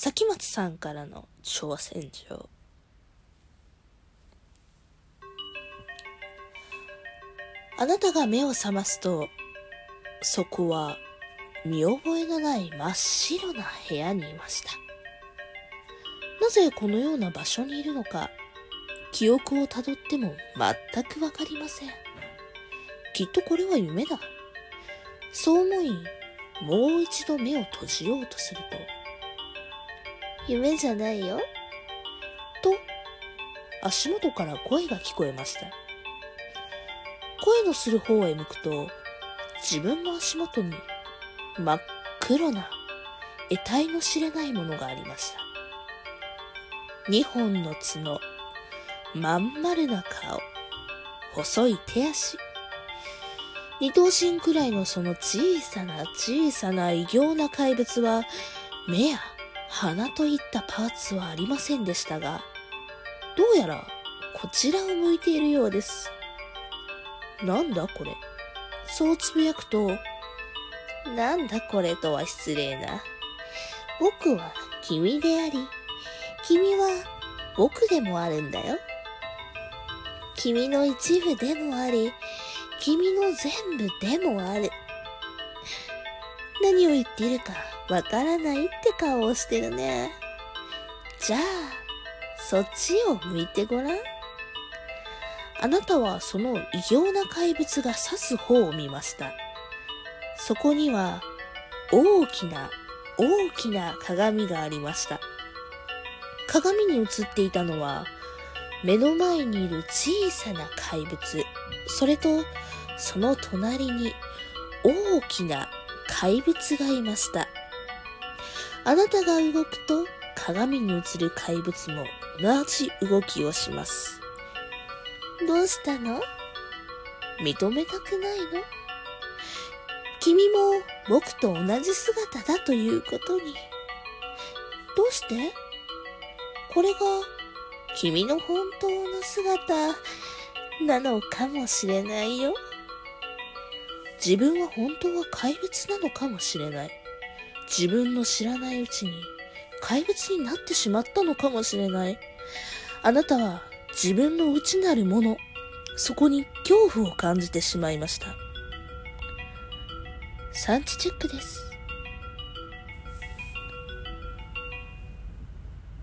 崎松さんからの挑戦状。あなたが目を覚ますと、そこは見覚えのない真っ白な部屋にいました。なぜこのような場所にいるのか、記憶をたどっても全くわかりません。きっとこれは夢だ。そう思い、もう一度目を閉じようとすると、夢じゃないよ。と、足元から声が聞こえました。声のする方へ向くと、自分の足元に真っ黒な得体の知れないものがありました。二本の角、まん丸な顔、細い手足、二頭身くらいのその小さな小さな異形な怪物は、目や鼻といったパーツはありませんでしたが、どうやらこちらを向いているようです。なんだこれ？そうつぶやくと、なんだこれとは失礼な。僕は君であり、君は僕でもあるんだよ。君の一部でもあり、君の全部でもある。何を言っているかわからないって顔をしてるね。じゃあ、そっちを向いてごらん。あなたはその異形な怪物が指す方を見ました。そこには大きな大きな鏡がありました。鏡に映っていたのは目の前にいる小さな怪物、それとその隣に大きな怪物がいました。あなたが動くと鏡に映る怪物も同じ動きをします。どうしたの？認めたくないの？君も僕と同じ姿だということに。どうして？これが君の本当の姿なのかもしれないよ。自分は本当は怪物なのかもしれない。自分の知らないうちに怪物になってしまったのかもしれない。あなたは自分の内なるもの、そこに恐怖を感じてしまいました。産地チェックです。